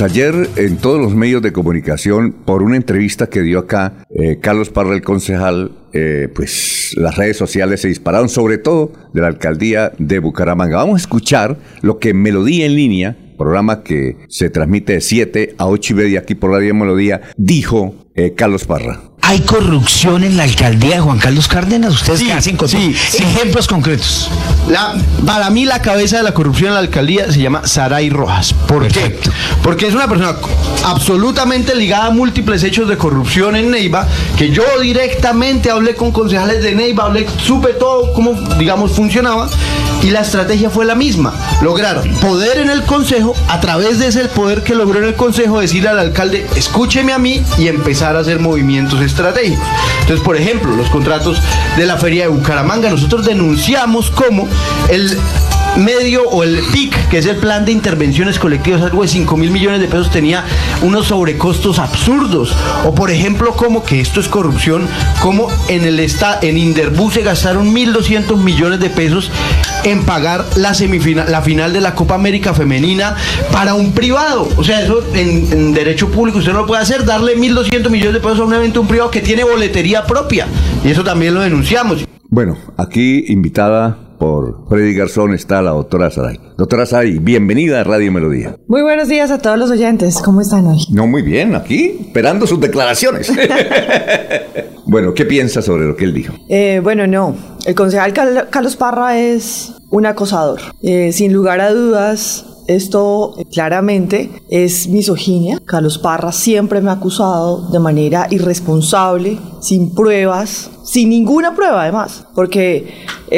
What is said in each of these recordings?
Ayer en todos los medios de comunicación, por una entrevista que dio acá eh, Carlos Parra, el concejal, eh, pues las redes sociales se dispararon, sobre todo de la alcaldía de Bucaramanga. Vamos a escuchar lo que Melodía en línea, programa que se transmite de 7 a 8 y media aquí por Radio Melodía, dijo eh, Carlos Parra. ¿Hay corrupción en la alcaldía de Juan Carlos Cárdenas? ¿Ustedes Sí, hacen con sí, sí. ejemplos concretos? La- para mí la cabeza de la corrupción en la alcaldía se llama Saray Rojas. ¿Por Perfecto. qué? Porque es una persona absolutamente ligada a múltiples hechos de corrupción en Neiva, que yo directamente hablé con concejales de Neiva, hablé, supe todo cómo, digamos, funcionaba, y la estrategia fue la misma. Lograr poder en el consejo, a través de ese poder que logró en el consejo, decirle al alcalde, escúcheme a mí y empezar a hacer movimientos estratégicos. Entonces, por ejemplo, los contratos de la feria de Bucaramanga, nosotros denunciamos cómo el medio o el PIC, que es el plan de intervenciones colectivas, algo de 5 mil millones de pesos, tenía unos sobrecostos absurdos. O por ejemplo, como que esto es corrupción, como en el esta, en Inderbus se gastaron 1.200 millones de pesos en pagar la semifinal, la final de la Copa América Femenina para un privado. O sea, eso en, en derecho público usted no lo puede hacer, darle 1.200 millones de pesos a un evento un privado que tiene boletería propia. Y eso también lo denunciamos. Bueno, aquí invitada por Freddy Garzón está la doctora Saray. Doctora Saray, bienvenida a Radio Melodía. Muy buenos días a todos los oyentes. ¿Cómo están hoy? No, muy bien, aquí esperando sus declaraciones. bueno, ¿qué piensa sobre lo que él dijo? Eh, bueno, no. El concejal Cal- Carlos Parra es un acosador. Eh, sin lugar a dudas, esto eh, claramente es misoginia. Carlos Parra siempre me ha acusado de manera irresponsable, sin pruebas, sin ninguna prueba además, porque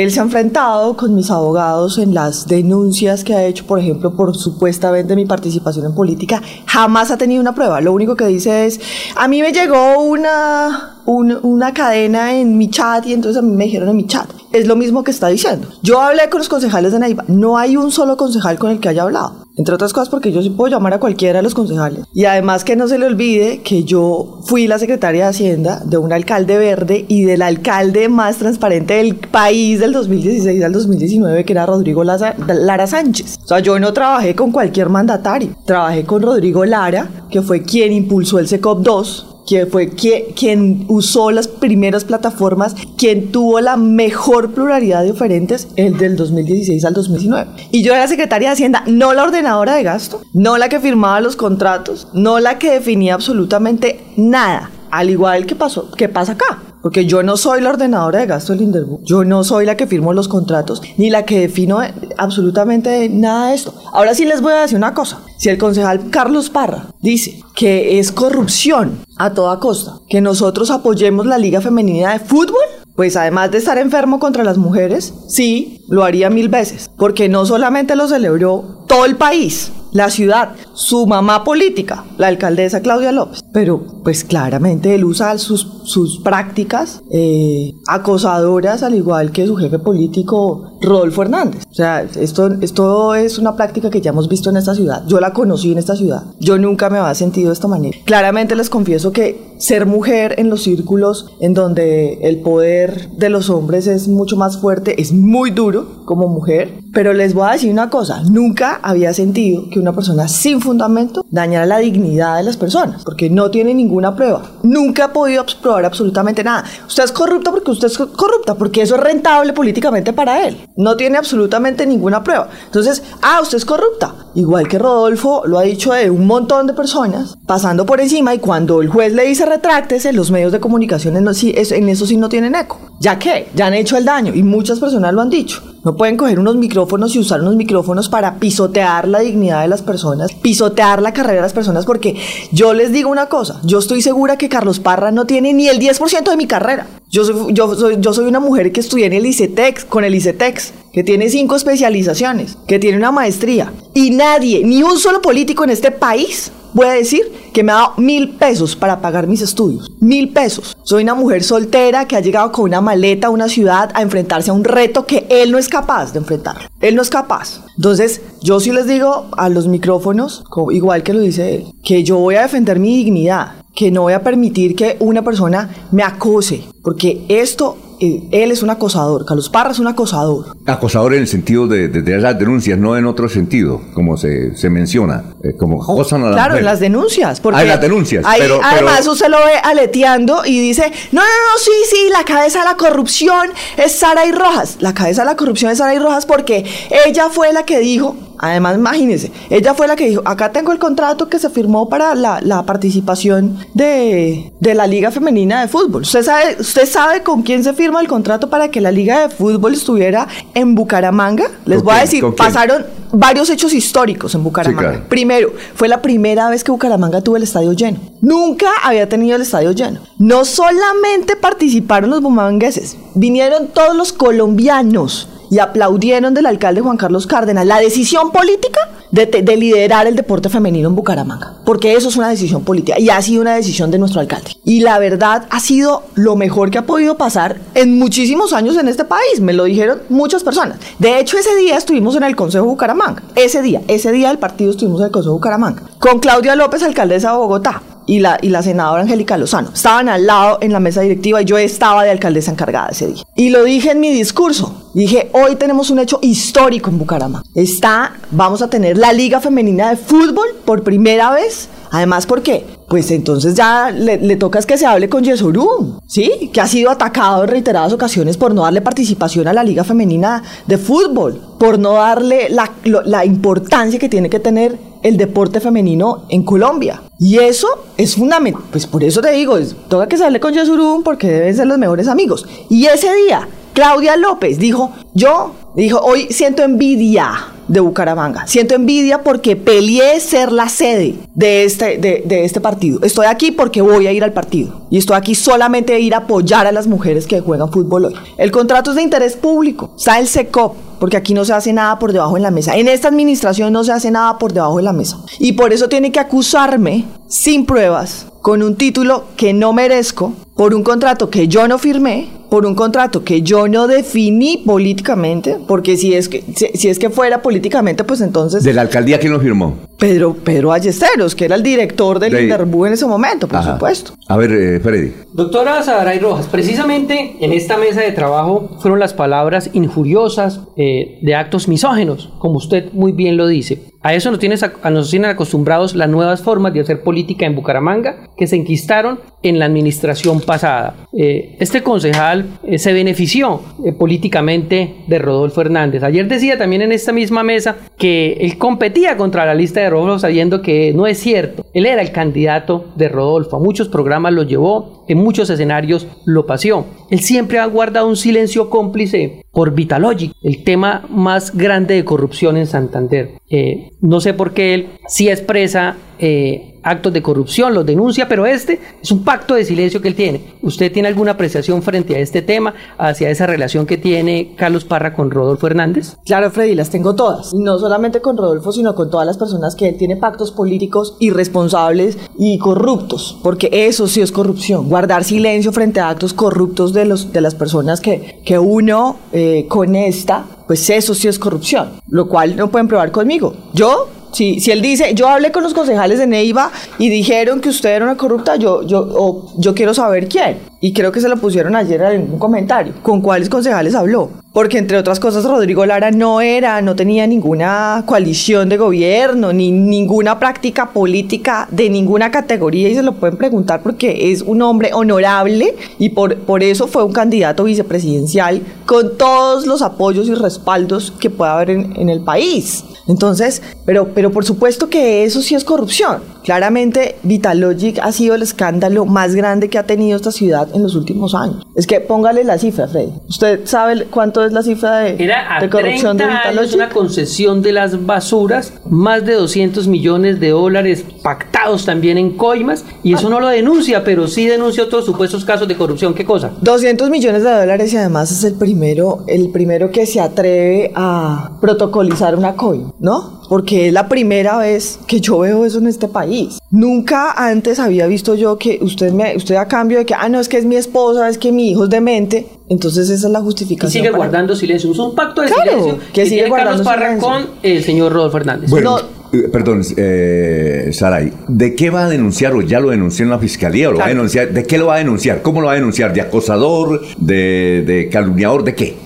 él se ha enfrentado con mis abogados en las denuncias que ha hecho, por ejemplo, por supuestamente mi participación en política. Jamás ha tenido una prueba. Lo único que dice es, a mí me llegó una, un- una cadena en mi chat y entonces a mí me dijeron en mi chat. Es lo mismo que está diciendo. Yo hablé con los concejales de Neiva. No hay un solo concejal con el que haya hablado. Entre otras cosas porque yo sí puedo llamar a cualquiera de los concejales. Y además que no se le olvide que yo fui la secretaria de Hacienda de un alcalde verde y del alcalde más transparente del país del 2016 al 2019, que era Rodrigo Laza- Lara Sánchez. O sea, yo no trabajé con cualquier mandatario. Trabajé con Rodrigo Lara, que fue quien impulsó el SECOP 2 que fue quien, quien usó las primeras plataformas, quien tuvo la mejor pluralidad de oferentes, el del 2016 al 2019. Y yo era secretaria de Hacienda, no la ordenadora de gasto, no la que firmaba los contratos, no la que definía absolutamente nada, al igual que pasó, que pasa acá. Porque yo no soy la ordenadora de gasto del Inderbu, yo no soy la que firmo los contratos, ni la que defino absolutamente nada de esto. Ahora sí les voy a decir una cosa. Si el concejal Carlos Parra dice que es corrupción a toda costa, que nosotros apoyemos la Liga Femenina de Fútbol, pues además de estar enfermo contra las mujeres, sí, lo haría mil veces. Porque no solamente lo celebró todo el país, la ciudad, su mamá política, la alcaldesa Claudia López. Pero pues claramente él usa sus, sus prácticas eh, acosadoras al igual que su jefe político Rodolfo Hernández. O sea, esto, esto es una práctica que ya hemos visto en esta ciudad. Yo la conocí en esta ciudad. Yo nunca me había sentido de esta manera. Claramente les confieso que ser mujer en los círculos en donde el poder de los hombres es mucho más fuerte es muy duro como mujer. Pero les voy a decir una cosa, nunca había sentido que una persona sin fundamento dañara la dignidad de las personas, porque no tiene ninguna prueba. Nunca ha podido probar absolutamente nada. Usted es corrupta porque usted es corrupta, porque eso es rentable políticamente para él. No tiene absolutamente ninguna prueba. Entonces, ah, usted es corrupta. Igual que Rodolfo lo ha dicho de un montón de personas, pasando por encima y cuando el juez le dice retráctese, los medios de comunicación en, eso sí no tienen eco. ¿Ya qué? Ya han hecho el daño y muchas personas lo han dicho. No pueden coger unos micrófonos y usar unos micrófonos para pisotear la dignidad de las personas, pisotear la carrera de las personas, porque yo les digo una cosa, yo estoy segura que Carlos Parra no tiene ni el 10% de mi carrera. Yo soy, yo, soy, yo soy una mujer que estudié en el ICETEX, con el ICETEX, que tiene cinco especializaciones, que tiene una maestría, y nadie, ni un solo político en este país voy a decir que me ha dado mil pesos para pagar mis estudios. Mil pesos. Soy una mujer soltera que ha llegado con una maleta a una ciudad a enfrentarse a un reto que él no es capaz de enfrentar. Él no es capaz. Entonces, yo sí les digo a los micrófonos, igual que lo dice él, que yo voy a defender mi dignidad, que no voy a permitir que una persona me acose, porque esto eh, él es un acosador, Carlos Parra es un acosador. Acosador en el sentido de, de, de las denuncias, no en otro sentido, como se, se menciona, eh, como acosan a la Claro, en las denuncias. Porque Ah, en las denuncias, ahí, pero- además, pero- usted lo ve aleteando y dice: No, no, no, sí, sí, la cabeza de la corrupción es Sara y Rojas. La cabeza de la corrupción es Sara y Rojas porque ella fue la que dijo. Además, imagínese, ella fue la que dijo, acá tengo el contrato que se firmó para la, la participación de, de la Liga Femenina de Fútbol. ¿Usted sabe, ¿Usted sabe con quién se firma el contrato para que la Liga de Fútbol estuviera en Bucaramanga? Les ¿Con voy a decir, pasaron varios hechos históricos en Bucaramanga. claro. Primero, fue la primera vez que Bucaramanga tuvo el estadio lleno. Nunca había tenido el estadio lleno. No solamente participaron los bumangueses, vinieron todos los colombianos y aplaudieron del alcalde Juan Carlos Cárdenas la decisión política de, liderar el deporte femenino en Bucaramanga. Porque eso es una decisión política y ha sido una decisión de nuestro alcalde. Y la verdad ha sido lo mejor que ha podido pasar en muchísimos años en este país. Me lo dijeron muchas personas. De hecho, ese día estuvimos en el Consejo Bucaramanga. Ese día, ese día del partido estuvimos en el Consejo Bucaramanga. Con Claudia López, alcaldesa de Bogotá. Y la, y la senadora Angélica Lozano. Estaban al lado en la mesa directiva y yo estaba de alcaldesa encargada ese día. Y lo dije en mi discurso. Dije, hoy tenemos un hecho histórico en Bucaramanga. Está, vamos a tener la Liga Femenina de Fútbol por primera vez. Además, ¿por qué? Pues entonces ya le, le toca es que se hable con Yesurum, ¿sí? Que ha sido atacado en reiteradas ocasiones por no darle participación a la Liga Femenina de Fútbol, por no darle la, la importancia que tiene que tener el deporte femenino en Colombia. Y eso es fundamental. Pues por eso te digo, es- toca que se con Yesurum porque deben ser los mejores amigos. Y ese día, Claudia López dijo, yo, dijo, hoy siento envidia de Bucaramanga. Siento envidia porque peleé ser la sede de este, de este partido. Estoy aquí porque voy a ir al partido. Y estoy aquí solamente a ir a apoyar a las mujeres que juegan fútbol hoy. El contrato es de interés público. Está el SECOP, porque aquí no se hace nada por debajo de la mesa. En esta administración no se hace nada por debajo de la mesa. Y por eso tiene que acusarme sin pruebas, con un título que no merezco, por un contrato que yo no firmé, por un contrato que yo no definí políticamente, porque si es que, si, si es que fuera políticamente, pues entonces ¿De la alcaldía quién lo firmó? Pedro, Pedro Ballesteros, que era el director del De- Interbú en ese momento, por Ajá. supuesto. A ver, eh, Freddy. Doctora Sadaray Rojas, precisamente en esta mesa de trabajo fueron las palabras injuriosas eh, de actos misógenos, como usted muy bien lo dice. A eso nos, tienes, a- nos tienen acostumbrados las nuevas formas de hacer política en Bucaramanga que se enquistaron en la administración pasada. Eh, este concejal eh, se benefició eh, políticamente de Rodolfo Hernández. Ayer decía también en esta misma mesa que él competía contra la lista de Rodolfo sabiendo que no es cierto. Él era el candidato de Rodolfo. A muchos programas lo llevó, en muchos escenarios lo paseó. Él siempre ha guardado un silencio cómplice por Vitalogic, el tema más grande de corrupción en Santander. Eh, no sé por qué él sí expresa eh, actos de corrupción, los denuncia, pero este es un pacto de silencio que él tiene. ¿Usted tiene alguna apreciación frente a este tema, hacia esa relación que tiene Carlos Parra con Rodolfo Hernández? Claro, Freddy, las tengo todas. Y no solamente con Rodolfo, sino con todas las personas que él tiene pactos políticos irresponsables y corruptos. Porque eso sí es corrupción. Guardar silencio frente a actos corruptos de, los, de las personas que, que uno eh, conesta, pues eso sí es corrupción. Lo cual no pueden probar conmigo. Yo si, si él dice, yo hablé con los concejales de Neiva y dijeron que usted era una corrupta, yo, yo, yo quiero saber quién. Y creo que se lo pusieron ayer en un comentario. ¿Con cuáles concejales habló? Porque entre otras cosas, Rodrigo Lara no era, no tenía ninguna coalición de gobierno, ni ninguna práctica política de ninguna categoría y se lo pueden preguntar porque es un hombre honorable y por, por eso fue un candidato vicepresidencial con todos los apoyos y respaldos que pueda haber en, en el país. Entonces, pero, pero por supuesto que eso sí es corrupción. Claramente, Vitalogic ha sido el escándalo más grande que ha tenido esta ciudad en los últimos años. Es que póngale la cifra, Freddy. ¿Usted sabe cuánto es la cifra de, Era a de corrupción 30 de años Vitalogic? una concesión de las basuras, más de 200 millones de dólares pactados también en coimas, y eso no lo denuncia, pero sí denuncia otros supuestos casos de corrupción. ¿Qué cosa? 200 millones de dólares y además es el primero, el primero que se atreve a protocolizar una coin, ¿no? Porque es la primera vez que yo veo eso en este país. Nunca antes había visto yo que usted me, usted a cambio de que, ah, no, es que es mi esposa, es que mi hijo es demente, entonces esa es la Y justificación. sigue para- guardando silencio. Es un pacto de Claro, silencio que sigue tiene Carlos guardando Parra silencio. con el señor Rodolfo Hernández. Bueno, No, eh, perdón, eh, Saray, ¿de qué va a denunciar o ya lo denunció en la fiscalía o lo va a Claro. denunciar? ¿De qué lo va a denunciar? ¿Cómo lo va a denunciar? ¿De acosador? ¿De, de calumniador? ¿De qué?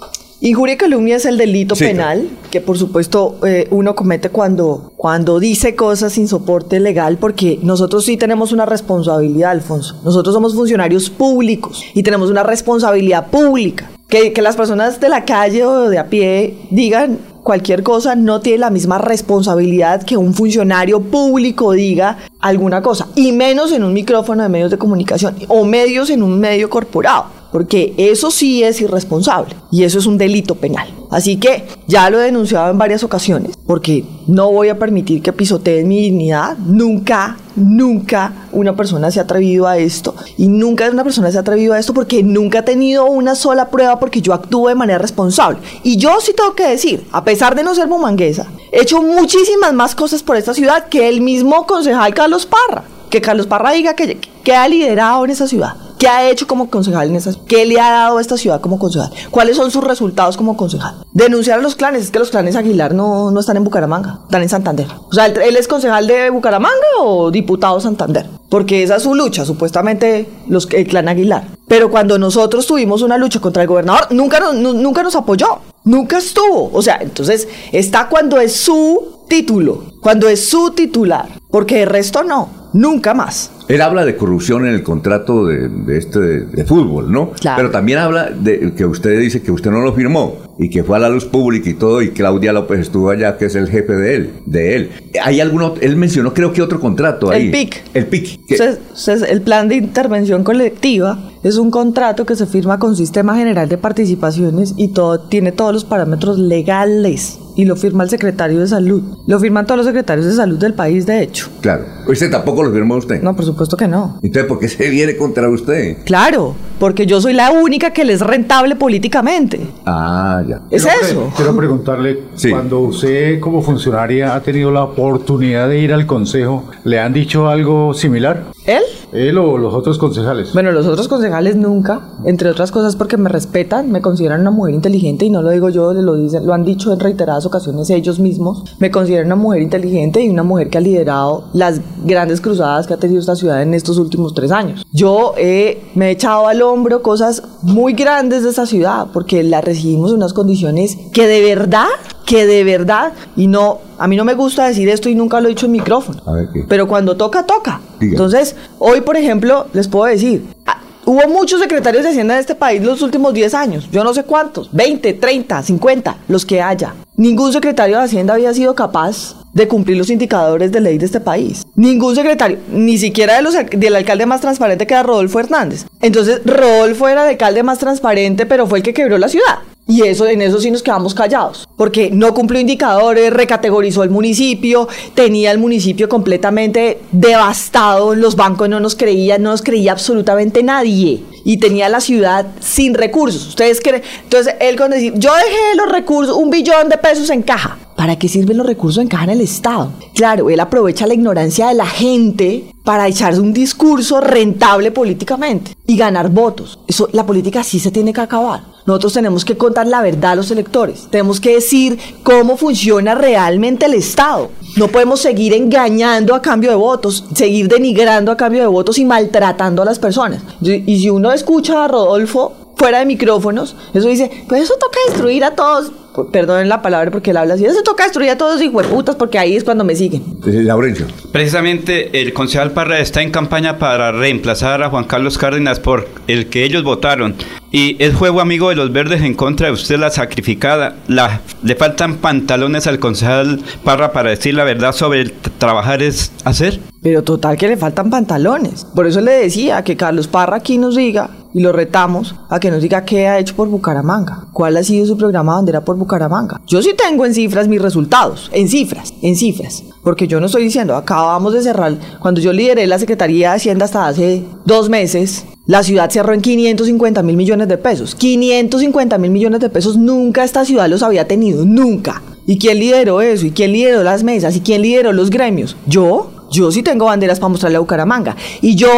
Injuria y calumnia es el delito Sí, penal que por supuesto eh, uno comete cuando, cuando dice cosas sin soporte legal porque nosotros sí tenemos una responsabilidad, Alfonso. Nosotros somos funcionarios públicos y tenemos una responsabilidad pública. Que, que las personas de la calle o de a pie digan cualquier cosa no tiene la misma responsabilidad que un funcionario público diga alguna cosa, y menos en un micrófono de medios de comunicación o medios en un medio corporado porque eso sí es irresponsable y eso es un delito penal. Así que ya lo he denunciado en varias ocasiones, porque no voy a permitir que pisoteen mi dignidad. Nunca, nunca una persona se ha atrevido a esto y nunca una persona se ha atrevido a esto porque nunca ha tenido una sola prueba porque yo actúo de manera responsable. Y yo sí tengo que decir, a pesar de no ser bumanguesa, he hecho muchísimas más cosas por esta ciudad que el mismo concejal Carlos Parra. Que Carlos Parra diga que, que ha liderado en esa ciudad. ¿Qué ha hecho como concejal en esas? ¿Qué le ha dado a esta ciudad como concejal? ¿Cuáles son sus resultados como concejal? Denunciar a los clanes, es que los clanes Aguilar no, no están en Bucaramanga, están en Santander. O sea, ¿él, es concejal de Bucaramanga o diputado Santander? Porque esa es su lucha, supuestamente los, el clan Aguilar. Pero cuando nosotros tuvimos una lucha contra el gobernador, nunca nu- nunca nos apoyó, nunca estuvo. O sea, entonces está cuando es su título, cuando es su titular, porque el resto no, nunca más. Él habla de corrupción en el contrato de, de este de, de fútbol, ¿no? Claro. Pero también habla de que usted dice que usted no lo firmó y que fue a la luz pública y todo y Claudia López estuvo allá, que es el jefe de él, de él. ¿Hay alguno? Él mencionó creo que otro contrato ahí. El PIC. El PIC. entonces, el plan de intervención colectiva es un contrato que se firma con Sistema General de Participaciones y todo tiene todos los parámetros legales y lo firma el secretario de salud. Lo firman todos los secretarios de salud del país, de hecho. Claro. Usted tampoco lo firmó usted. No, por supuesto que no. Entonces, ¿por qué se viene contra usted? Claro, porque yo soy la única que le es rentable políticamente. Ah, ya. Es Quiero eso. Quiero preguntarle, Sí. cuando usted como funcionaria ha tenido la oportunidad de ir al consejo, ¿le han dicho algo similar? ¿Él? Él o los otros concejales. Bueno, los otros concejales nunca, entre otras cosas porque me respetan, me consideran una mujer inteligente y no lo digo yo, lo dicen, lo han dicho en reiteradas ocasiones ellos mismos. Me consideran una mujer inteligente y una mujer que ha liderado las grandes cruzadas que ha tenido esta ciudad en estos últimos tres años. Yo eh, me he echado al hombro cosas muy grandes de esta ciudad porque la recibimos en unas condiciones que de verdad, que de verdad, y no, a mí no me gusta decir esto y nunca lo he dicho en micrófono. A ver qué. Pero cuando toca, toca. Diga. Entonces, hoy, por ejemplo, les puedo decir, ah, hubo muchos secretarios de Hacienda en este país los últimos 10 años, yo no sé cuántos, 20, 30, 50, los que haya. Ningún secretario de Hacienda había sido capaz de cumplir los indicadores de ley de este país. Ningún secretario, ni siquiera de los, del alcalde más transparente que era Rodolfo Hernández. Entonces, Rodolfo era el alcalde más transparente, pero fue el que quebró la ciudad. Y eso, en eso sí nos quedamos callados, porque no cumplió indicadores, recategorizó el municipio, tenía el municipio completamente devastado, los bancos no nos creían, no nos creía absolutamente nadie. Y tenía la ciudad sin recursos. Ustedes creen. Entonces, él con decir, yo dejé los recursos, un billón de pesos en caja. ¿Para qué sirven los recursos en caja en el Estado? Claro, él aprovecha la ignorancia de la gente para echarse un discurso rentable políticamente y ganar votos. Eso, la política sí se tiene que acabar. Nosotros tenemos que contar la verdad a los electores. Tenemos que decir cómo funciona realmente el Estado. No podemos seguir engañando a cambio de votos, seguir denigrando a cambio de votos y maltratando a las personas. Y si uno escucha a Rodolfo fuera de micrófonos, eso dice, pues eso toca destruir a todos. Perdonen la palabra porque él habla así. Eso toca destruir a todos, putas, porque ahí es cuando me siguen. Laurencio. Precisamente el concejal Parra está en campaña para reemplazar a Juan Carlos Cárdenas por el que ellos votaron. Y es juego amigo de los verdes en contra de usted, la sacrificada. La, le faltan pantalones al concejal Parra para decir la verdad sobre el trabajar es hacer. Pero total que le faltan pantalones. Por eso le decía que Carlos Parra aquí nos diga y lo retamos a que nos diga qué ha hecho por Bucaramanga. ¿Cuál ha sido su programa bandera por Bucaramanga? Yo sí tengo en cifras mis resultados. En cifras, en cifras. Porque yo no estoy diciendo, acabamos de cerrar. Cuando yo lideré la Secretaría de Hacienda hasta hace dos meses, la ciudad cerró en 550 mil millones de pesos. 550 mil millones de pesos nunca esta ciudad los había tenido, nunca. ¿Y quién lideró eso? ¿Y quién lideró las mesas? ¿Y quién lideró los gremios? ¿Yo? Yo sí tengo banderas para mostrarle a Bucaramanga. Y yo,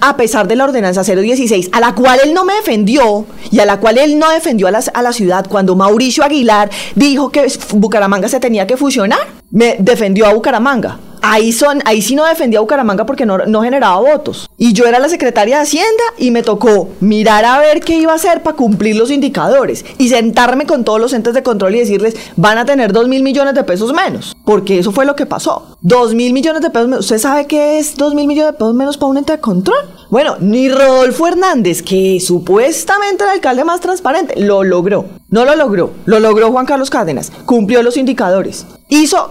a pesar de la ordenanza 016, a la cual él no me defendió y a la cual él no defendió a la, a la ciudad, cuando Mauricio Aguilar dijo que Bucaramanga se tenía que fusionar, me defendió a Bucaramanga. Ahí, son, ahí sí no defendía a Bucaramanga porque no, no generaba votos. Y yo era la secretaria de Hacienda y me tocó mirar a ver qué iba a hacer para cumplir los indicadores y sentarme con todos los entes de control y decirles, van a tener 2 mil millones de pesos menos. Porque eso fue lo que pasó. 2 mil millones de pesos menos. ¿Usted sabe qué es 2 mil millones de pesos menos para un ente de control? Bueno, ni Rodolfo Hernández, que supuestamente era el alcalde más transparente, lo logró. No lo logró. Lo logró Juan Carlos Cárdenas. Cumplió los indicadores. Hizo,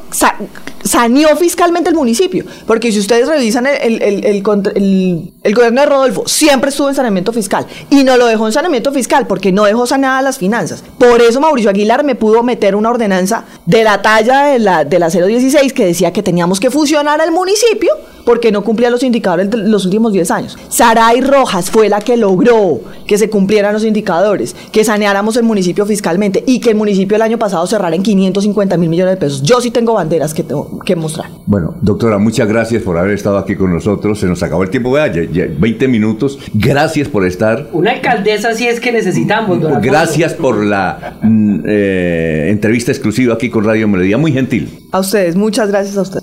saneó fiscalmente el municipio. Porque si ustedes revisan el, el- el- gobierno de Rodolfo, siempre estuvo en saneamiento fiscal. Y no lo dejó en saneamiento fiscal porque no dejó saneadas las finanzas. Por eso Mauricio Aguilar me pudo meter una ordenanza de la talla de la, de la 016 que decía que teníamos que fusionar al municipio porque no cumplía los indicadores los últimos 10 años. Saray Rojas fue la que logró que se cumplieran los indicadores, que saneáramos el municipio fiscalmente y que el municipio el año pasado cerrara en 550 mil millones de pesos. Yo sí tengo banderas que tengo que mostrar. Bueno, doctora, muchas gracias por haber estado aquí con nosotros. Se nos acabó el tiempo, vea, ya- ya 20 minutos. Gracias por estar. Una alcaldesa sí es que necesitamos, don. Gracias por la mm, eh, entrevista exclusiva aquí con Radio Melodía. Muy gentil. A ustedes, muchas gracias a ustedes.